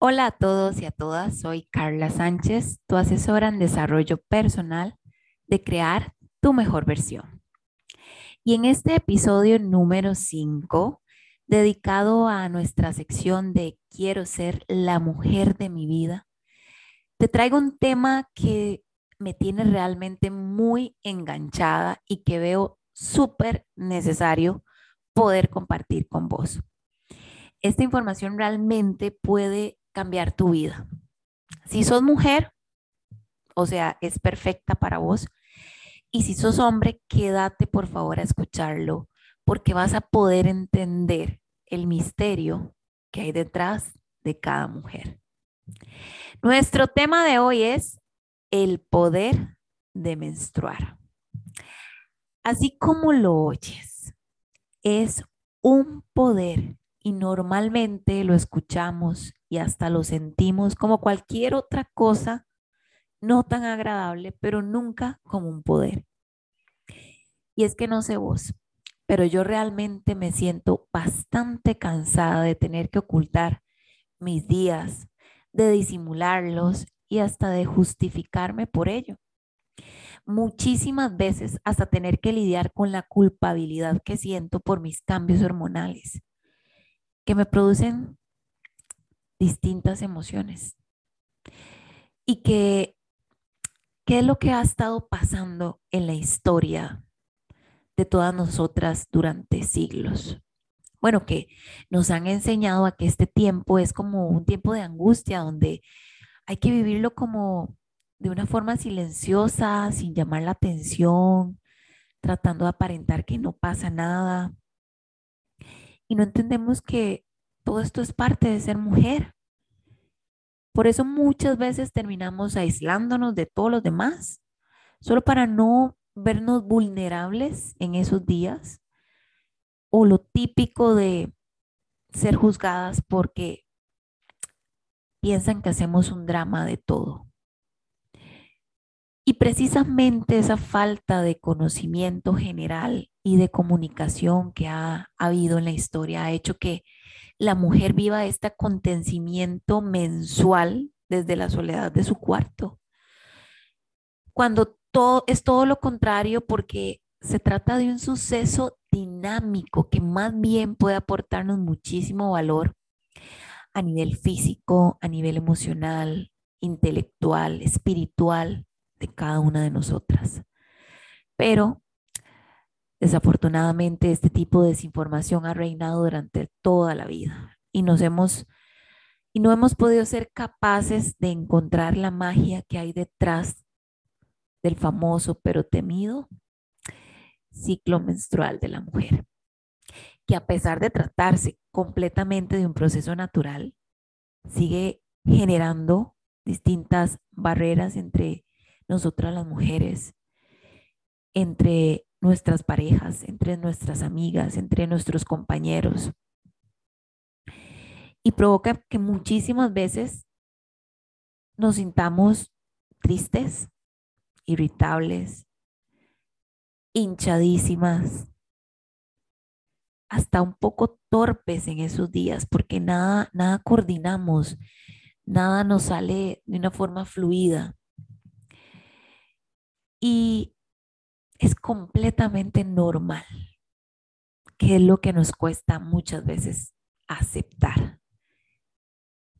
Hola a todos y a todas, soy Carla Sánchez, tu asesora en desarrollo personal de crear tu mejor versión. Y en este episodio número 5, dedicado a nuestra sección de Quiero ser la mujer de mi vida, te traigo un tema que me tiene realmente muy enganchada y que veo súper necesario poder compartir con vos. Esta información realmente puede cambiar tu vida. Si sos mujer, o sea, es perfecta para vos. Y si sos hombre, quédate por favor a escucharlo, porque vas a poder entender el misterio que hay detrás de cada mujer. Nuestro tema de hoy es el poder de menstruar. Así como lo oyes, es un poder y normalmente lo escuchamos y hasta lo sentimos como cualquier otra cosa no tan agradable, pero nunca como un poder. Y es que no sé vos, pero yo realmente me siento bastante cansada de tener que ocultar mis días, de disimularlos y hasta de justificarme por ello. Muchísimas veces hasta tener que lidiar con la culpabilidad que siento por mis cambios hormonales, que me producen distintas emociones. Y que, ¿qué es lo que ha estado pasando en la historia de todas nosotras durante siglos? Bueno, que nos han enseñado a que este tiempo es como un tiempo de angustia, donde hay que vivirlo como de una forma silenciosa, sin llamar la atención, tratando de aparentar que no pasa nada. Y no entendemos que todo esto es parte de ser mujer. Por eso muchas veces terminamos aislándonos de todos los demás, solo para no vernos vulnerables en esos días. O lo típico de ser juzgadas porque piensan que hacemos un drama de todo. Y precisamente esa falta de conocimiento general y de comunicación que ha, habido en la historia ha hecho que la mujer viva este acontecimiento mensual desde la soledad de su cuarto. Cuando todo es todo lo contrario porque se trata de un suceso dinámico que más bien puede aportarnos muchísimo valor a nivel físico, a nivel emocional, intelectual, espiritual de cada una de nosotras. Pero Desafortunadamente, este tipo de desinformación ha reinado durante toda la vida y nos hemos y no hemos podido ser capaces de encontrar la magia que hay detrás del famoso pero temido ciclo menstrual de la mujer, que a pesar de tratarse completamente de un proceso natural, sigue generando distintas barreras entre nosotras las mujeres, entre nuestras parejas, entre nuestras amigas, entre nuestros compañeros. Y provoca que muchísimas veces nos sintamos tristes, irritables, hinchadísimas, hasta un poco torpes en esos días, porque nada, nada coordinamos, nada nos sale de una forma fluida. Y es completamente normal, que es lo que nos cuesta muchas veces aceptar.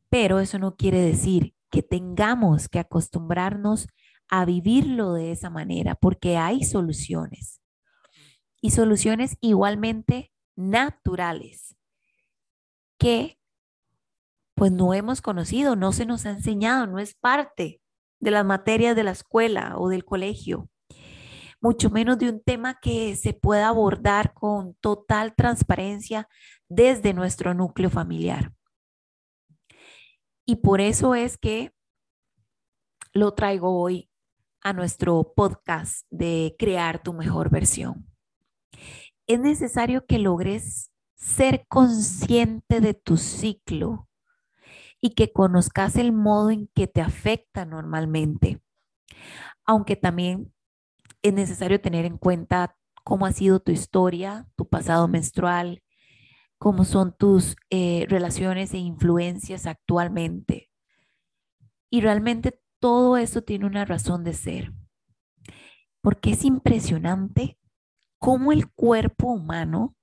Pero eso no quiere decir que tengamos que acostumbrarnos a vivirlo de esa manera, porque hay soluciones y soluciones igualmente naturales que pues no hemos conocido, no se nos ha enseñado, no es parte de las materias de la escuela o del colegio mucho menos de un tema que se pueda abordar con total transparencia desde nuestro núcleo familiar. Y por eso es que lo traigo hoy a nuestro podcast de crear tu mejor versión. Es necesario que logres ser consciente de tu ciclo y que conozcas el modo en que te afecta normalmente, aunque también es necesario tener en cuenta cómo ha sido tu historia, tu pasado menstrual, cómo son tus eh, relaciones e influencias actualmente. Y realmente todo eso tiene una razón de ser. Porque es impresionante cómo el cuerpo humano,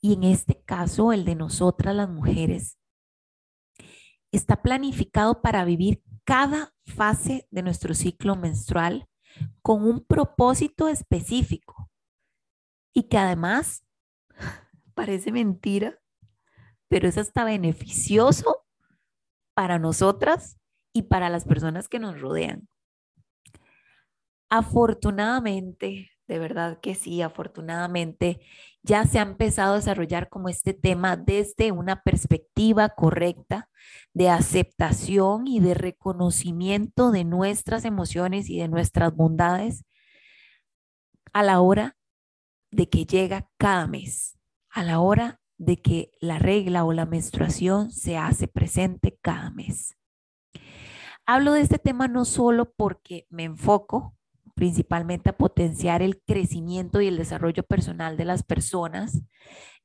y en este caso el de nosotras las mujeres, está planificado para vivir cada fase de nuestro ciclo menstrual con un propósito específico y que además parece mentira, pero es hasta beneficioso para nosotras y para las personas que nos rodean. Afortunadamente, de verdad que sí, afortunadamente ya se ha empezado a desarrollar como este tema desde una perspectiva correcta de aceptación y de reconocimiento de nuestras emociones y de nuestras bondades a la hora de que llega cada mes, a la hora de que la regla o la menstruación se hace presente cada mes. Hablo de este tema no solo porque me enfoco principalmente a potenciar el crecimiento y el desarrollo personal de las personas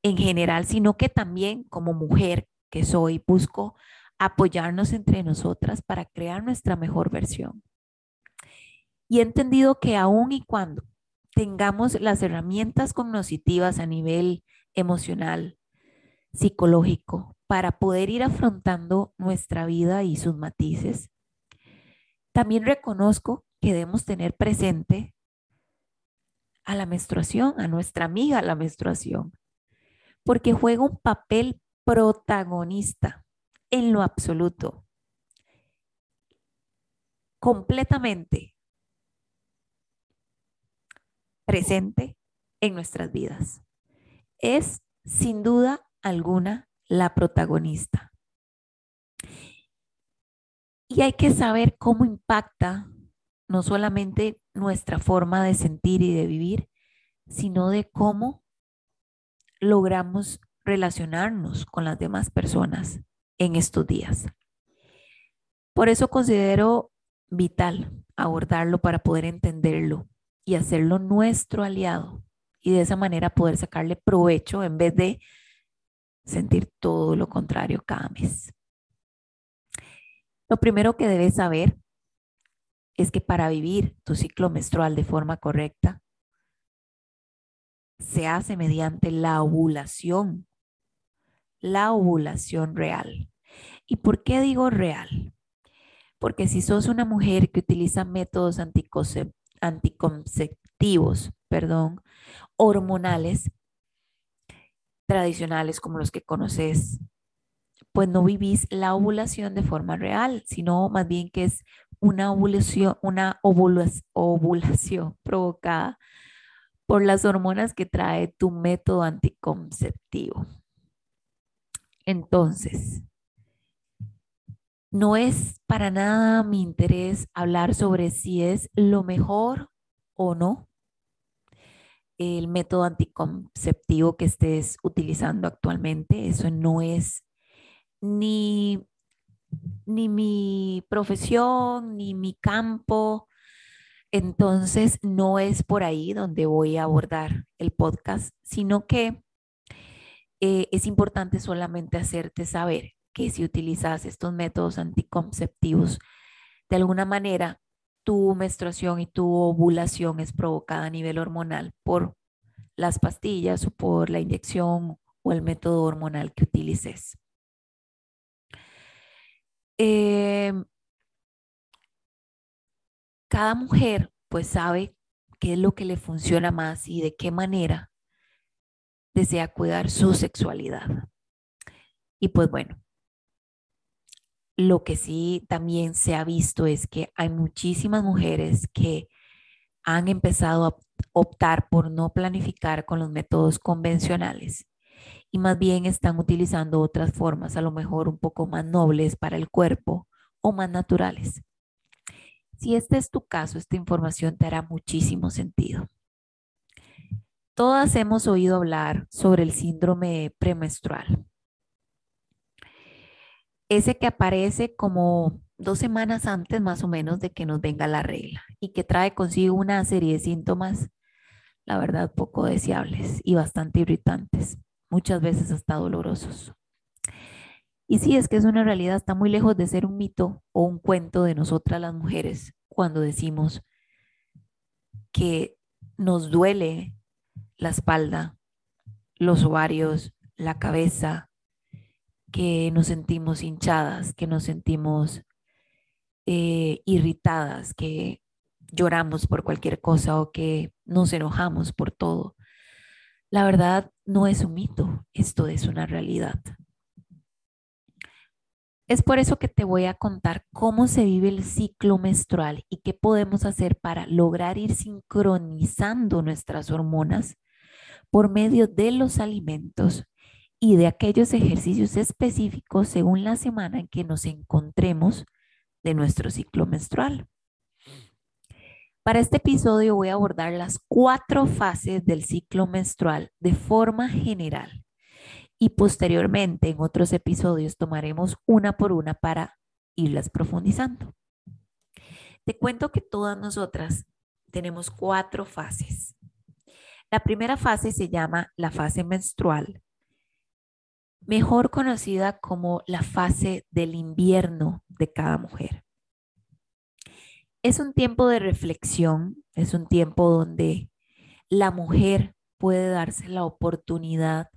en general, sino que también como mujer que soy, busco apoyarnos entre nosotras para crear nuestra mejor versión. Y he entendido que aun y cuando tengamos las herramientas cognitivas a nivel emocional, psicológico, para poder ir afrontando nuestra vida y sus matices, también reconozco que debemos tener presente a la menstruación, a nuestra amiga la menstruación, porque juega un papel protagonista en lo absoluto, completamente presente en nuestras vidas. Es sin duda alguna la protagonista. Y hay que saber cómo impacta no solamente nuestra forma de sentir y de vivir, sino de cómo logramos relacionarnos con las demás personas en estos días. Por eso considero vital abordarlo para poder entenderlo y hacerlo nuestro aliado y de esa manera poder sacarle provecho en vez de sentir todo lo contrario cada mes. Lo primero que debes saber es que para vivir tu ciclo menstrual de forma correcta, se hace mediante la ovulación, la ovulación real. ¿Y por qué digo real? Porque si sos una mujer que utiliza métodos anticonceptivos, perdón, hormonales tradicionales como los que conoces, pues no vivís la ovulación de forma real, sino más bien que es una ovulación, una ovulación provocada por las hormonas que trae tu método anticonceptivo. Entonces, no es para nada mi interés hablar sobre si es lo mejor o no el método anticonceptivo que estés utilizando actualmente. Eso no es ni ni mi profesión, ni mi campo. Entonces, no es por ahí donde voy a abordar el podcast, sino que eh, es importante solamente hacerte saber que si utilizas estos métodos anticonceptivos, de alguna manera tu menstruación y tu ovulación es provocada a nivel hormonal por las pastillas o por la inyección o el método hormonal que utilices. Em, cada mujer pues sabe qué es lo que le funciona más y de qué manera desea cuidar su sexualidad. Y pues bueno, lo que sí también se ha visto es que hay muchísimas mujeres que han empezado a optar por no planificar con los métodos convencionales y más bien están utilizando otras formas, a lo mejor un poco más nobles para el cuerpo o más naturales. Si este es tu caso, esta información te hará muchísimo sentido. Todas hemos oído hablar sobre el síndrome premenstrual. Ese que aparece como dos semanas antes más o menos de que nos venga la regla y que trae consigo una serie de síntomas, la verdad, poco deseables y bastante irritantes muchas veces hasta dolorosos. Y sí, es que es una realidad, está muy lejos de ser un mito o un cuento de nosotras las mujeres cuando decimos que nos duele la espalda, los ovarios, la cabeza, que nos sentimos hinchadas, que nos sentimos eh, irritadas, que lloramos por cualquier cosa o que nos enojamos por todo. La verdad no es un mito, esto es una realidad. Es por eso que te voy a contar cómo se vive el ciclo menstrual y qué podemos hacer para lograr ir sincronizando nuestras hormonas por medio de los alimentos y de aquellos ejercicios específicos según la semana en que nos encontremos de nuestro ciclo menstrual. Para este episodio voy a abordar las cuatro fases del ciclo menstrual de forma general y posteriormente en otros episodios tomaremos una por una para irlas profundizando. Te cuento que todas nosotras tenemos cuatro fases. La primera fase se llama la fase menstrual, mejor conocida como la fase del invierno de cada mujer. Es un tiempo de reflexión, es un tiempo donde la mujer puede darse la oportunidad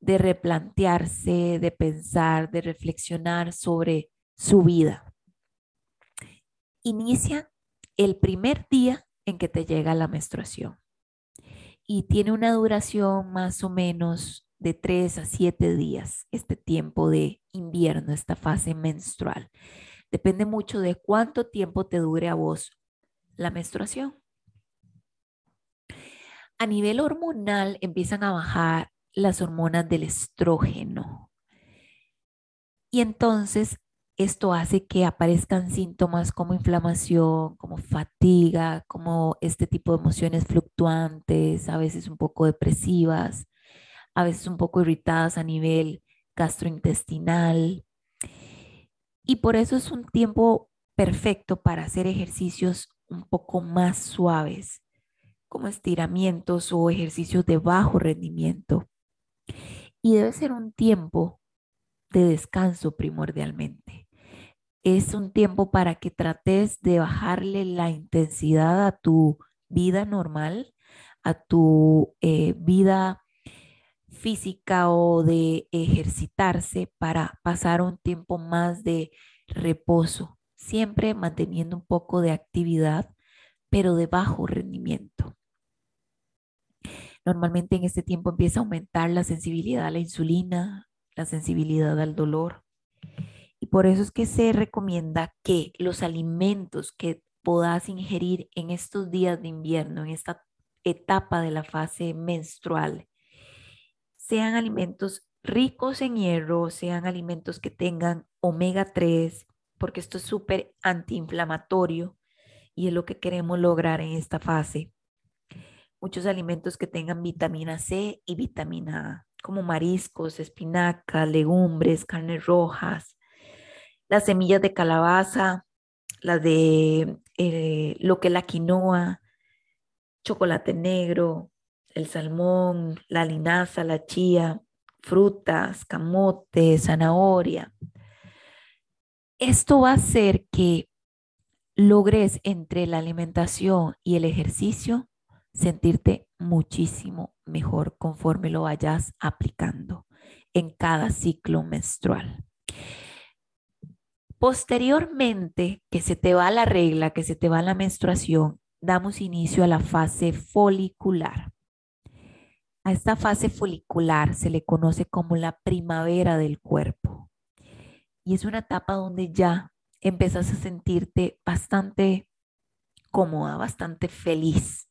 de replantearse, de pensar, de reflexionar sobre su vida. Inicia el primer día en que te llega la menstruación y tiene una duración más o menos de 3 a 7 días, este tiempo de invierno, esta fase menstrual. Depende mucho de cuánto tiempo te dure a vos la menstruación. A nivel hormonal empiezan a bajar las hormonas del estrógeno. Y entonces esto hace que aparezcan síntomas como inflamación, como fatiga, como este tipo de emociones fluctuantes, a veces un poco depresivas, a veces un poco irritadas a nivel gastrointestinal. Y por eso es un tiempo perfecto para hacer ejercicios un poco más suaves, como estiramientos o ejercicios de bajo rendimiento. Y debe ser un tiempo de descanso primordialmente. Es un tiempo para que trates de bajarle la intensidad a tu vida normal, a tu eh, vida física o de ejercitarse para pasar un tiempo más de reposo, siempre manteniendo un poco de actividad, pero de bajo rendimiento. Normalmente en este tiempo empieza a aumentar la sensibilidad a la insulina, la sensibilidad al dolor. Y por eso es que se recomienda que los alimentos que puedas ingerir en estos días de invierno, en esta etapa de la fase menstrual, sean alimentos ricos en hierro, sean alimentos que tengan omega 3, porque esto es súper antiinflamatorio y es lo que queremos lograr en esta fase. Muchos alimentos que tengan vitamina C y vitamina A, como mariscos, espinacas, legumbres, carnes rojas, las semillas de calabaza, las de eh, lo que es la quinoa, chocolate negro, el salmón, la linaza, la chía, frutas, camote, zanahoria. Esto va a hacer que logres entre la alimentación y el ejercicio sentirte muchísimo mejor conforme lo vayas aplicando en cada ciclo menstrual. Posteriormente, que se te va la regla, que se te va la menstruación, damos inicio a la fase folicular. A esta fase folicular se le conoce como la primavera del cuerpo. Y es una etapa donde ya empezás a sentirte bastante cómoda, bastante feliz.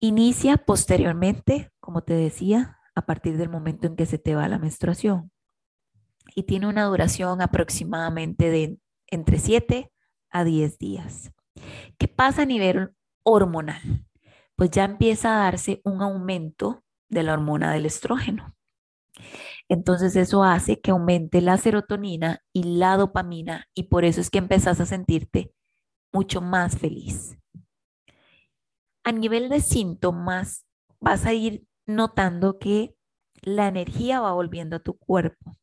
Inicia posteriormente, como te decía, a partir del momento en que se te va la menstruación. Y tiene una duración aproximadamente de entre 7 a 10 días. ¿Qué pasa a nivel hormonal? Pues ya empieza a darse un aumento de la hormona del estrógeno. Entonces eso hace que aumente la serotonina y la dopamina y por eso es que empezás a sentirte mucho más feliz. A nivel de síntomas, vas a ir notando que la energía va volviendo a tu cuerpo.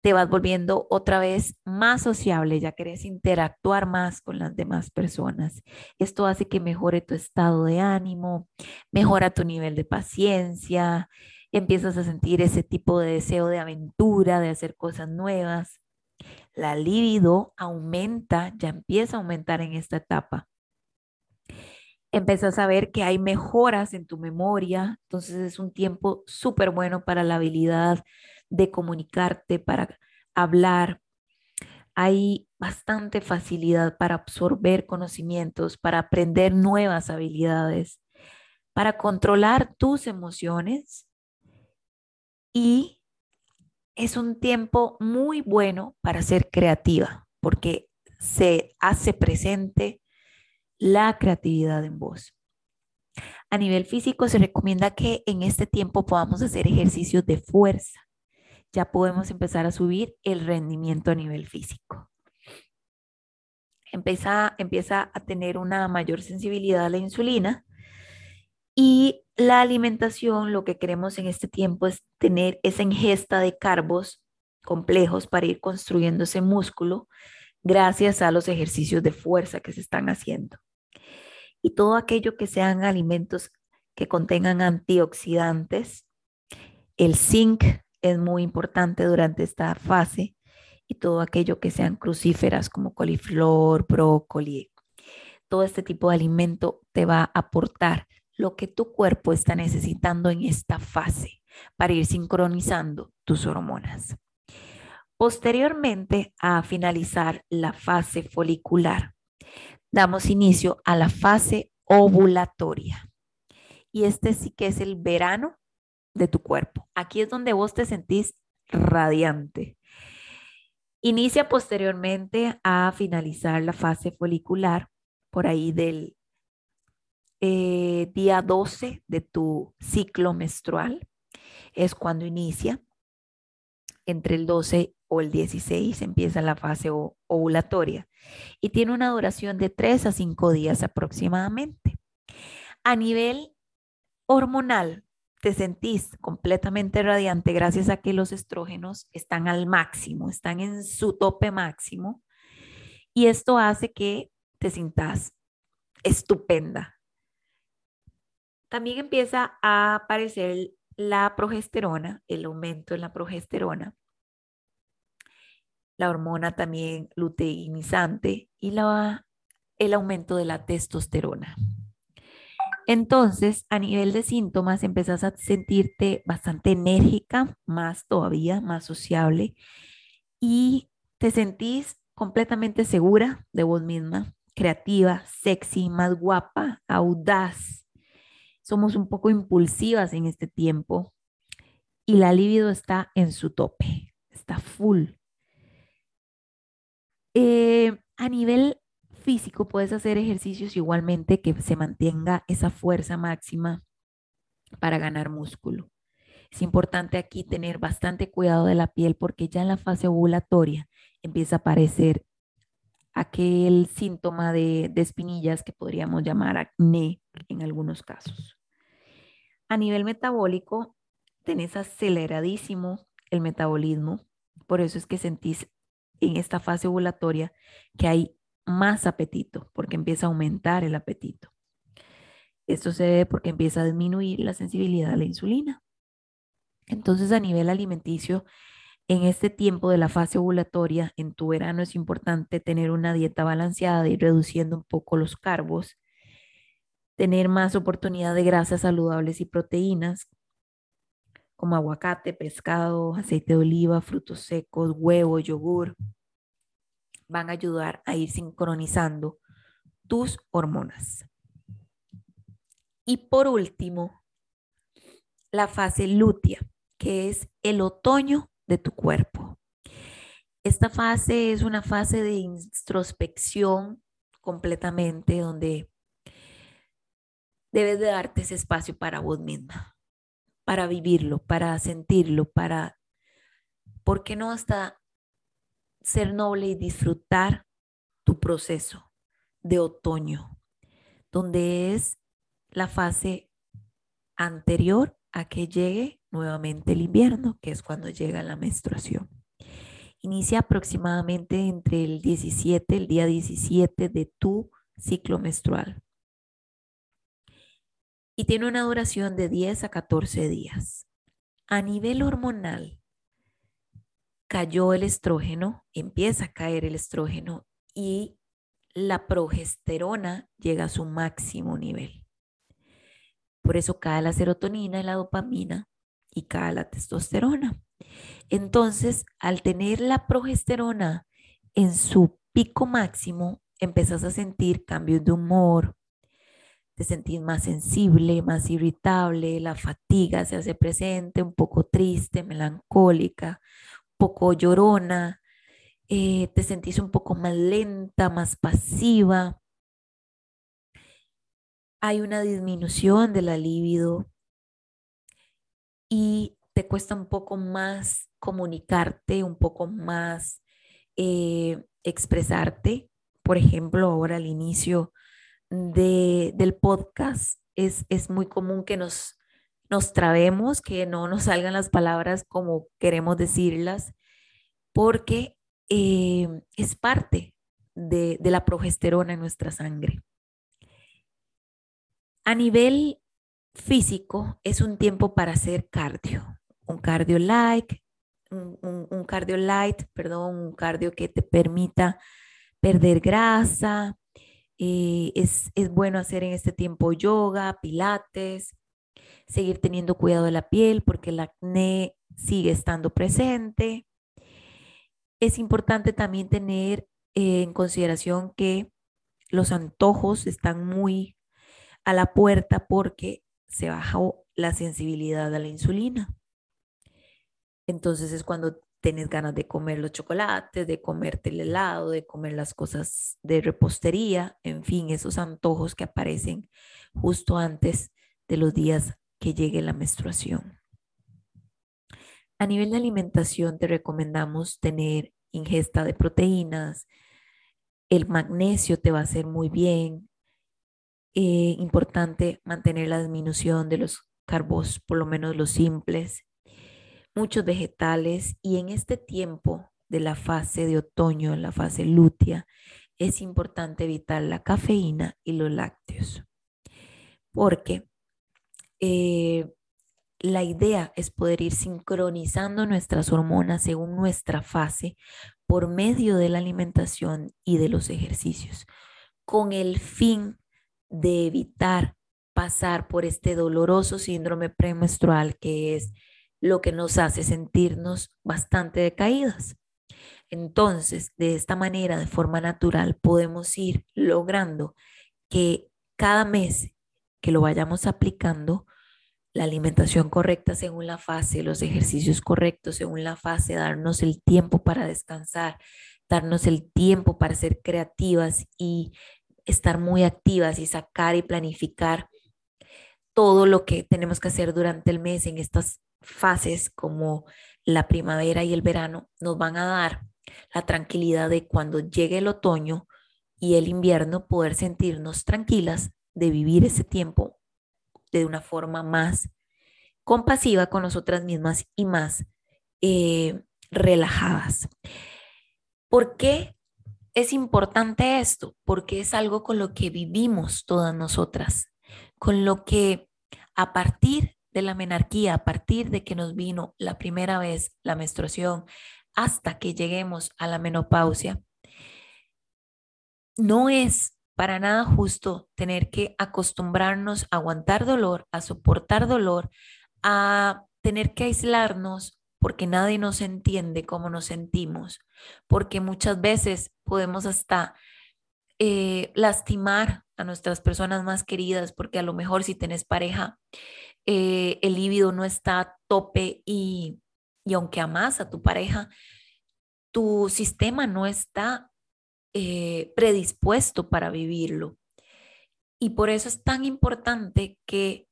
Te vas volviendo otra vez más sociable, ya querés interactuar más con las demás personas. Esto hace que mejore tu estado de ánimo, mejora tu nivel de paciencia, empiezas a sentir ese tipo de deseo de aventura, de hacer cosas nuevas. La libido aumenta, ya empieza a aumentar en esta etapa empiezas a ver que hay mejoras en tu memoria, entonces es un tiempo súper bueno para la habilidad de comunicarte, para hablar. Hay bastante facilidad para absorber conocimientos, para aprender nuevas habilidades, para controlar tus emociones y es un tiempo muy bueno para ser creativa porque se hace presente la creatividad en voz. A nivel físico se recomienda que en este tiempo podamos hacer ejercicios de fuerza. Ya podemos empezar a subir el rendimiento a nivel físico. Empieza, empieza a tener una mayor sensibilidad a la insulina y la alimentación, lo que queremos en este tiempo es tener esa ingesta de carbos complejos para ir construyendo ese músculo gracias a los ejercicios de fuerza que se están haciendo y todo aquello que sean alimentos que contengan antioxidantes. El zinc es muy importante durante esta fase y todo aquello que sean crucíferas como coliflor, brócoli. Todo este tipo de alimento te va a aportar lo que tu cuerpo está necesitando en esta fase para ir sincronizando tus hormonas. Posteriormente a finalizar la fase folicular, damos inicio a la fase ovulatoria. Y este sí que es el verano de tu cuerpo. Aquí es donde vos te sentís radiante. Inicia posteriormente a finalizar la fase folicular por ahí del eh, día 12 de tu ciclo menstrual. Es cuando inicia. Entre el 12 o el 16 empieza la fase ovulatoria y tiene una duración de 3 a 5 días aproximadamente. A nivel hormonal, te sentís completamente radiante gracias a que los estrógenos están al máximo, están en su tope máximo y esto hace que te sientas estupenda. También empieza a aparecer la progesterona, el aumento en la progesterona la hormona también luteinizante y la, el aumento de la testosterona. Entonces, a nivel de síntomas, empezás a sentirte bastante enérgica, más todavía, más sociable, y te sentís completamente segura de vos misma, creativa, sexy, más guapa, audaz. Somos un poco impulsivas en este tiempo y la libido está en su tope, está full. Eh, a nivel físico puedes hacer ejercicios igualmente que se mantenga esa fuerza máxima para ganar músculo. Es importante aquí tener bastante cuidado de la piel porque ya en la fase ovulatoria empieza a aparecer aquel síntoma de, de espinillas que podríamos llamar acné en algunos casos. A nivel metabólico, tenés aceleradísimo el metabolismo, por eso es que sentís en esta fase ovulatoria que hay más apetito, porque empieza a aumentar el apetito. Esto se debe porque empieza a disminuir la sensibilidad a la insulina. Entonces, a nivel alimenticio, en este tiempo de la fase ovulatoria, en tu verano es importante tener una dieta balanceada y reduciendo un poco los carbos, tener más oportunidad de grasas saludables y proteínas, como aguacate, pescado, aceite de oliva, frutos secos, huevo, yogur, van a ayudar a ir sincronizando tus hormonas. Y por último, la fase lútea, que es el otoño de tu cuerpo. Esta fase es una fase de introspección completamente donde debes de darte ese espacio para vos misma para vivirlo, para sentirlo, para, ¿por qué no hasta ser noble y disfrutar tu proceso de otoño, donde es la fase anterior a que llegue nuevamente el invierno, que es cuando llega la menstruación. Inicia aproximadamente entre el 17, el día 17 de tu ciclo menstrual. Y tiene una duración de 10 a 14 días. A nivel hormonal, cayó el estrógeno, empieza a caer el estrógeno y la progesterona llega a su máximo nivel. Por eso cae la serotonina y la dopamina y cae la testosterona. Entonces, al tener la progesterona en su pico máximo, empezás a sentir cambios de humor, te sentís más sensible, más irritable, la fatiga se hace presente, un poco triste, melancólica, poco llorona, eh, te sentís un poco más lenta, más pasiva. Hay una disminución de la libido y te cuesta un poco más comunicarte, un poco más eh, expresarte. Por ejemplo, ahora al inicio del podcast es, es muy común que nos, nos trabemos, que no nos salgan las palabras como queremos decirlas, porque eh, es parte de, de la progesterona en nuestra sangre. A nivel físico, es un tiempo para hacer cardio, un cardio light, un, cardio light, perdón, un cardio que te permita perder grasa. Eh, es, es bueno hacer en este tiempo yoga, pilates, seguir teniendo cuidado de la piel porque el acné sigue estando presente. Es importante también tener eh, en consideración que los antojos están muy a la puerta porque se bajó la sensibilidad a la insulina. Entonces es cuando tienes ganas de comer los chocolates, de comerte el helado, de comer las cosas de repostería, en fin, esos antojos que aparecen justo antes de los días que llegue la menstruación. A nivel de alimentación te recomendamos tener ingesta de proteínas, el magnesio te va a hacer muy bien, eh, importante mantener la disminución de los carbos, por lo menos los simples, muchos vegetales. Y en este tiempo de la fase de otoño, en la fase lútea, es importante evitar la cafeína y los lácteos, porque eh, la idea es poder ir sincronizando nuestras hormonas según nuestra fase por medio de la alimentación y de los ejercicios, con el fin de evitar pasar por este doloroso síndrome premenstrual que es lo que nos hace sentirnos bastante decaídas. Entonces, de esta manera, de forma natural, podemos ir logrando que cada mes que lo vayamos aplicando, la alimentación correcta según la fase, los ejercicios correctos según la fase, darnos el tiempo para descansar, darnos el tiempo para ser creativas y estar muy activas y sacar y planificar todo lo que tenemos que hacer durante el mes en estas fases como la primavera y el verano nos van a dar la tranquilidad de cuando llegue el otoño y el invierno poder sentirnos tranquilas de vivir ese tiempo de una forma más compasiva con nosotras mismas y más eh, relajadas. ¿Por qué es importante esto? Porque es algo con lo que vivimos todas nosotras, con lo que a partir de la menarquía, a partir de que nos vino la primera vez la menstruación, hasta que lleguemos a la menopausia, no es para nada justo tener que acostumbrarnos a aguantar dolor, a soportar dolor, a tener que aislarnos porque nadie nos entiende cómo nos sentimos, porque muchas veces podemos hasta eh, lastimar a nuestras personas más queridas, porque a lo mejor si tenés pareja, eh, el líbido no está a tope y, y aunque amas a tu pareja, tu sistema no está eh, predispuesto para vivirlo. Y por eso es tan importante que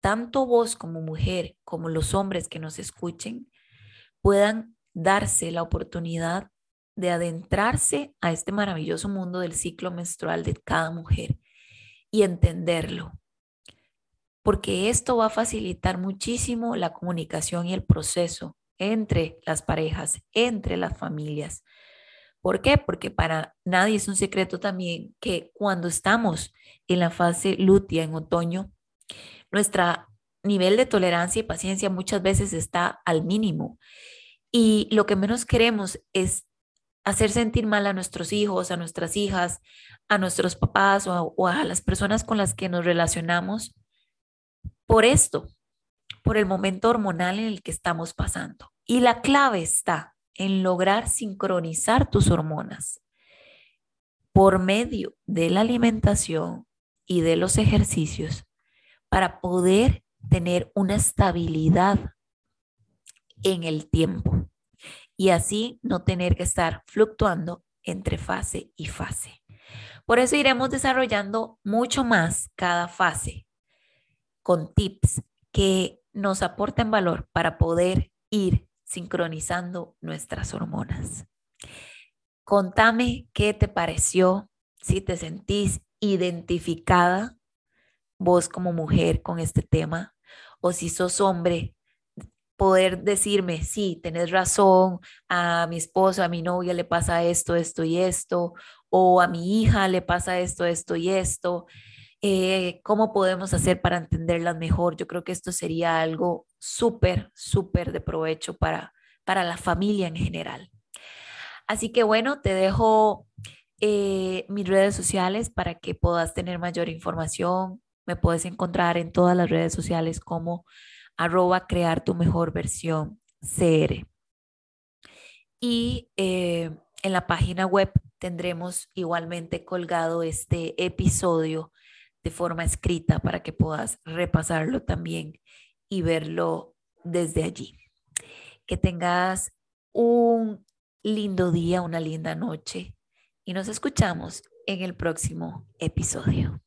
tanto vos como mujer, como los hombres que nos escuchen, puedan darse la oportunidad de adentrarse a este maravilloso mundo del ciclo menstrual de cada mujer y entenderlo. porque esto va a facilitar muchísimo la comunicación y el proceso entre las parejas, entre las familias. ¿Por qué? Porque para nadie es un secreto también que cuando estamos en la fase lútea en otoño, nuestro nivel de tolerancia y paciencia muchas veces está al mínimo. Y lo que menos queremos es hacer sentir mal a nuestros hijos, a nuestras hijas, a nuestros papás o a, o a las personas con las que nos relacionamos por esto, por el momento hormonal en el que estamos pasando. Y la clave está en lograr sincronizar tus hormonas por medio de la alimentación y de los ejercicios para poder tener una estabilidad en el tiempo y así no tener que estar fluctuando entre fase y fase. Por eso iremos desarrollando mucho más cada fase con tips que nos aporten valor para poder ir sincronizando nuestras hormonas. Contame qué te pareció, si te sentís identificada vos como mujer con este tema o si sos hombre, poder decirme, sí, tenés razón, a mi esposa, a mi novia le pasa esto, esto y esto, o a mi hija le pasa esto, esto y esto. Eh, ¿Cómo podemos hacer para entenderlas mejor? Yo creo que esto sería algo súper, súper de provecho para, para la familia en general. Así que bueno, te dejo eh, mis redes sociales para que puedas tener mayor información. Me puedes encontrar en todas las redes sociales como arroba crear tu mejor versión CR. Y eh, en la página web tendremos igualmente colgado este episodio de forma escrita para que puedas repasarlo también y verlo desde allí. Que tengas un lindo día, una linda noche y nos escuchamos en el próximo episodio.